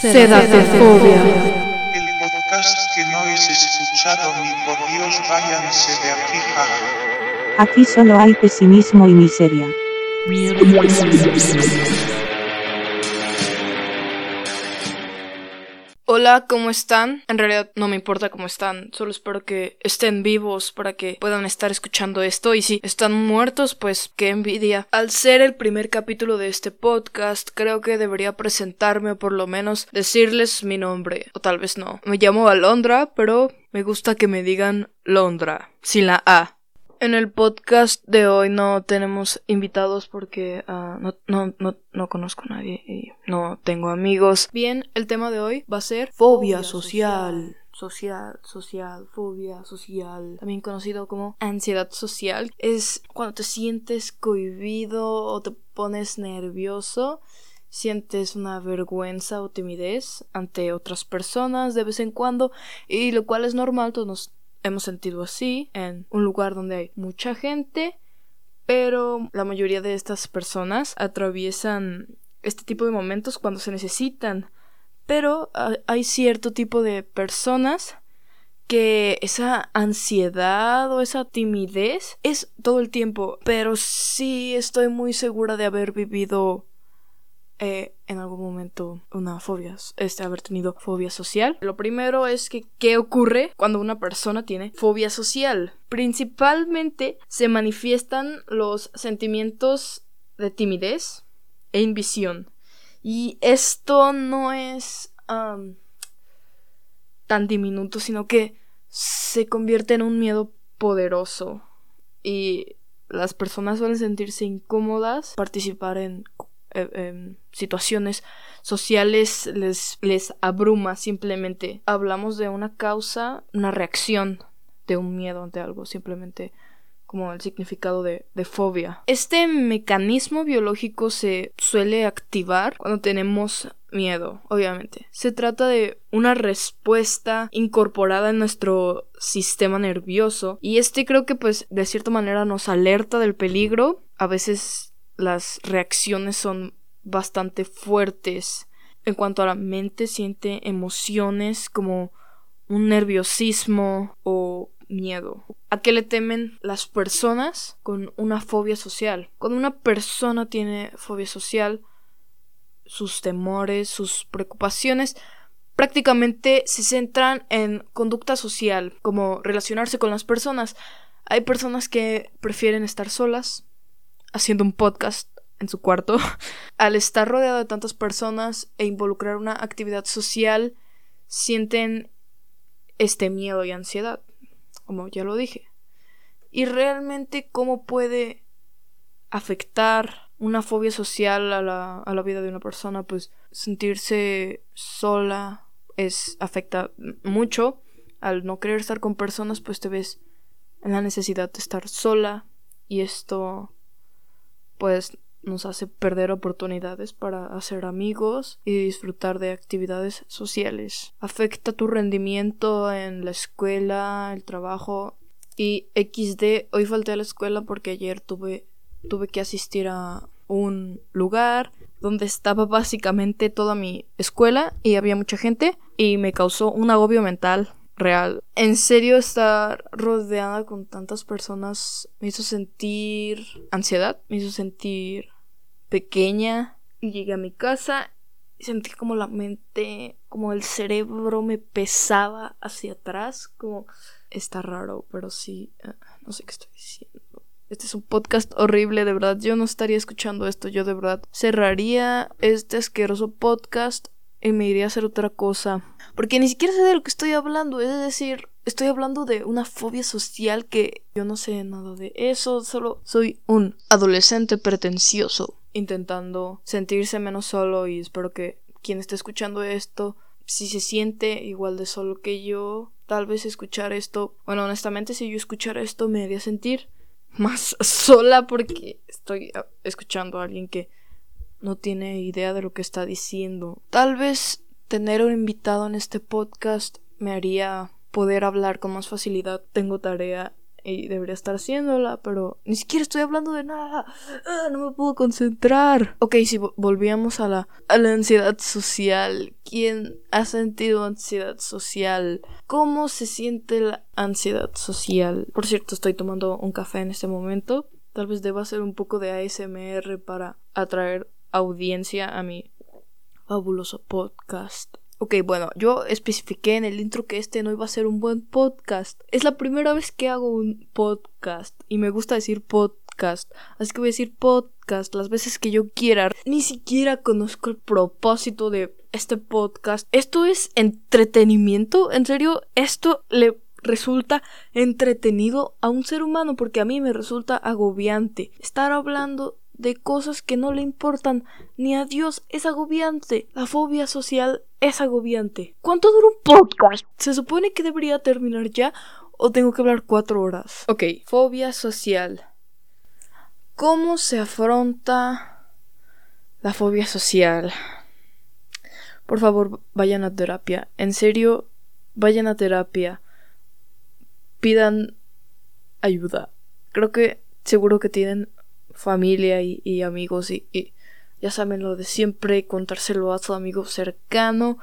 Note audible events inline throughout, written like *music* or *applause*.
Cedatofobia. El podcast que no es escuchado ni por Dios váyanse de aquí ja. Aquí solo hay pesimismo y miseria. Hola, ¿cómo están? En realidad no me importa cómo están, solo espero que estén vivos para que puedan estar escuchando esto y si están muertos, pues qué envidia. Al ser el primer capítulo de este podcast, creo que debería presentarme o por lo menos decirles mi nombre, o tal vez no. Me llamo Alondra, pero me gusta que me digan Londra, sin la A. En el podcast de hoy no tenemos invitados porque ah, no, no, no, no conozco a nadie y no tengo amigos. Bien, el tema de hoy va a ser fobia social. Social, social, fobia social, también conocido como ansiedad social. Es cuando te sientes cohibido o te pones nervioso sientes una vergüenza o timidez ante otras personas de vez en cuando y lo cual es normal, todos nos hemos sentido así en un lugar donde hay mucha gente, pero la mayoría de estas personas atraviesan este tipo de momentos cuando se necesitan. Pero ah, hay cierto tipo de personas que esa ansiedad o esa timidez es todo el tiempo, pero sí estoy muy segura de haber vivido eh, en algún momento una fobia, este, haber tenido fobia social. Lo primero es que, ¿qué ocurre cuando una persona tiene fobia social? Principalmente se manifiestan los sentimientos de timidez e invisión. Y esto no es tan diminuto, sino que se convierte en un miedo poderoso. Y las personas suelen sentirse incómodas participar en eh, em, situaciones sociales les, les abruma simplemente. Hablamos de una causa, una reacción de un miedo ante algo, simplemente como el significado de, de, fobia. Este mecanismo biológico se suele activar cuando tenemos miedo, obviamente. Se trata de una respuesta incorporada en nuestro sistema nervioso y este creo que pues de cierta manera nos alerta del peligro. A veces las reacciones son bastante fuertes. En cuanto a la mente, siente emociones como un nerviosismo o miedo. ¿A qué le temen las personas con una fobia social? Cuando una persona tiene fobia social, sus temores, sus preocupaciones prácticamente se centran en conducta social, como relacionarse con las personas. Hay personas que prefieren estar solas, haciendo un podcast en su cuarto, *laughs* al estar rodeado de tantas personas e involucrar una actividad social, sienten este miedo y ansiedad, como ya lo dije. Y realmente cómo puede afectar una fobia social a la, a la vida de una persona, pues sentirse sola es afecta mucho. Al no querer estar con personas, pues te ves en la necesidad de estar sola y esto pues nos hace perder oportunidades para hacer amigos y disfrutar de actividades sociales. Afecta tu rendimiento en la escuela, el trabajo y XD. Hoy falté a la escuela porque ayer tuve, tuve que asistir a un lugar donde estaba básicamente toda mi escuela y había mucha gente y me causó un agobio mental real. En serio, estar rodeada con tantas personas me hizo sentir ansiedad, me hizo sentir pequeña. Y llegué a mi casa y sentí como la mente, como el cerebro me pesaba hacia atrás, como está raro, pero sí, eh, no sé qué estoy diciendo. Este es un podcast horrible, de verdad. Yo no estaría escuchando esto. Yo de verdad cerraría este asqueroso podcast y me iría a hacer otra cosa. Porque ni siquiera sé de lo que estoy hablando. Es decir, estoy hablando de una fobia social que yo no sé nada de eso. Solo soy un adolescente pretencioso intentando sentirse menos solo y espero que quien esté escuchando esto, si se siente igual de solo que yo, tal vez escuchar esto, bueno, honestamente si yo escuchara esto me haría sentir más *laughs* sola porque estoy escuchando a alguien que no tiene idea de lo que está diciendo. Tal vez tener un invitado en este podcast me haría poder hablar con más facilidad. Tengo tarea y debería estar haciéndola, pero ni siquiera estoy hablando de nada. Ah, no me puedo concentrar. Ok, si volvíamos a la, a la ansiedad social. ¿Quién ha sentido ansiedad social? ¿Cómo se siente la ansiedad social? Por cierto, estoy tomando un café en este momento. Tal vez deba hacer un poco de ASMR para atraer audiencia a mi fabuloso podcast. Ok, bueno, yo especifiqué en el intro que este no iba a ser un buen podcast. Es la primera vez que hago un podcast y me gusta decir podcast. Así que voy a decir podcast las veces que yo quiera. Ni siquiera conozco el propósito de este podcast. Esto es entretenimiento. En serio, esto le resulta entretenido a un ser humano porque a mí me resulta agobiante estar hablando de cosas que no le importan ni a Dios es agobiante. La fobia social es agobiante. ¿Cuánto dura un podcast? ¿Se supone que debería terminar ya o tengo que hablar cuatro horas? Ok, fobia social. ¿Cómo se afronta la fobia social? Por favor, vayan a terapia. En serio, vayan a terapia. Pidan ayuda. Creo que seguro que tienen familia y, amigos y, ya saben lo de siempre, contárselo a su amigo cercano.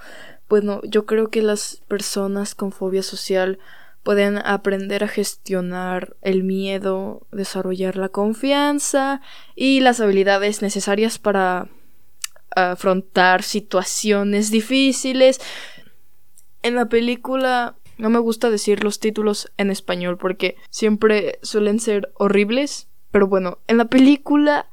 Bueno, yo creo que las personas con fobia social pueden aprender a gestionar el miedo, desarrollar la confianza y las habilidades necesarias para afrontar situaciones difíciles. En la película no me gusta decir los títulos en español porque siempre suelen ser horribles pero bueno, en la película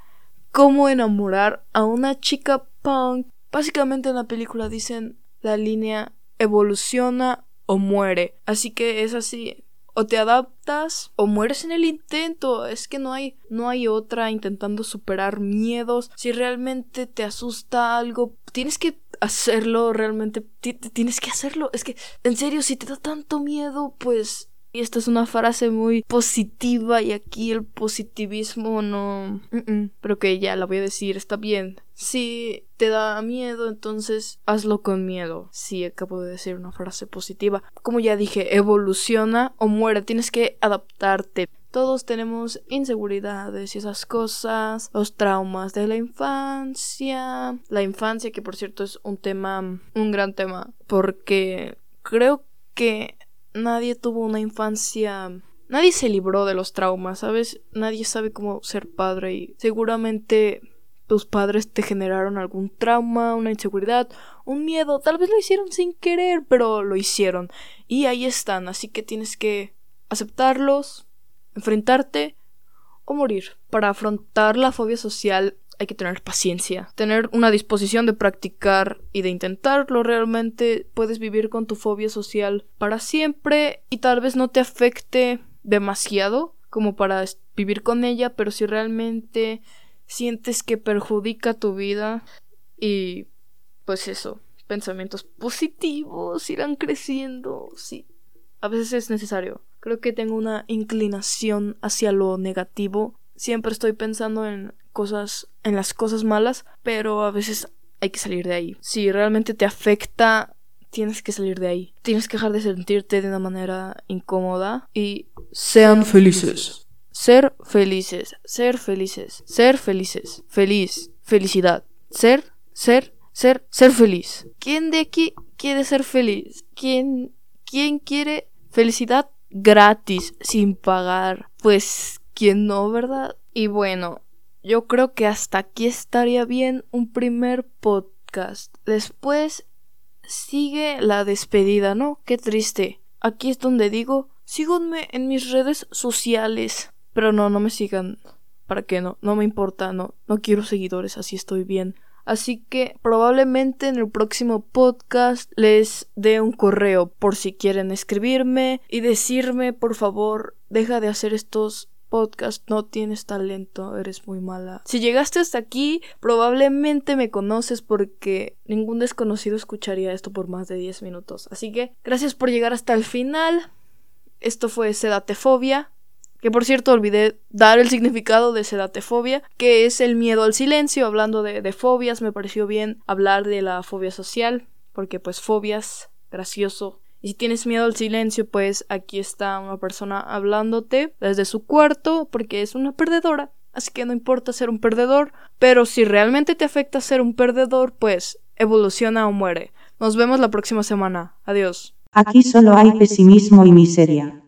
Cómo enamorar a una chica punk, básicamente en la película dicen la línea evoluciona o muere. Así que es así, o te adaptas o mueres en el intento. Es que no hay no hay otra intentando superar miedos. Si realmente te asusta algo, tienes que hacerlo realmente tienes que hacerlo. Es que en serio si te da tanto miedo, pues y esta es una frase muy positiva y aquí el positivismo no... Pero que ya la voy a decir, está bien. Si te da miedo, entonces hazlo con miedo. Sí, acabo de decir una frase positiva. Como ya dije, evoluciona o muere, tienes que adaptarte. Todos tenemos inseguridades y esas cosas, los traumas de la infancia. La infancia, que por cierto es un tema, un gran tema, porque creo que nadie tuvo una infancia nadie se libró de los traumas, ¿sabes? Nadie sabe cómo ser padre y seguramente tus padres te generaron algún trauma, una inseguridad, un miedo, tal vez lo hicieron sin querer, pero lo hicieron y ahí están, así que tienes que aceptarlos, enfrentarte o morir. Para afrontar la fobia social hay que tener paciencia, tener una disposición de practicar y de intentarlo realmente. Puedes vivir con tu fobia social para siempre y tal vez no te afecte demasiado como para vivir con ella, pero si realmente sientes que perjudica tu vida y pues eso, pensamientos positivos irán creciendo, sí. A veces es necesario. Creo que tengo una inclinación hacia lo negativo. Siempre estoy pensando en cosas, en las cosas malas, pero a veces hay que salir de ahí. Si realmente te afecta, tienes que salir de ahí. Tienes que dejar de sentirte de una manera incómoda y sean felices. Ser felices, ser felices, ser felices, feliz, felicidad, ser, ser, ser, ser feliz. ¿Quién de aquí quiere ser feliz? ¿Quién, quién quiere felicidad gratis, sin pagar? Pues, ¿quién no, verdad? Y bueno, yo creo que hasta aquí estaría bien un primer podcast. Después sigue la despedida, ¿no? Qué triste. Aquí es donde digo, síganme en mis redes sociales. Pero no, no me sigan. ¿Para qué no? No me importa, no. No quiero seguidores, así estoy bien. Así que probablemente en el próximo podcast les dé un correo por si quieren escribirme y decirme, por favor, deja de hacer estos podcast, no tienes talento, eres muy mala. Si llegaste hasta aquí, probablemente me conoces porque ningún desconocido escucharía esto por más de 10 minutos. Así que gracias por llegar hasta el final. Esto fue Sedatefobia. Que por cierto olvidé dar el significado de sedatefobia, que es el miedo al silencio. Hablando de, de fobias, me pareció bien hablar de la fobia social, porque pues fobias, gracioso, Y si tienes miedo al silencio, pues aquí está una persona hablándote desde su cuarto porque es una perdedora. Así que no importa ser un perdedor, pero si realmente te afecta ser un perdedor, pues evoluciona o muere. Nos vemos la próxima semana. Adiós. Aquí solo hay pesimismo y miseria.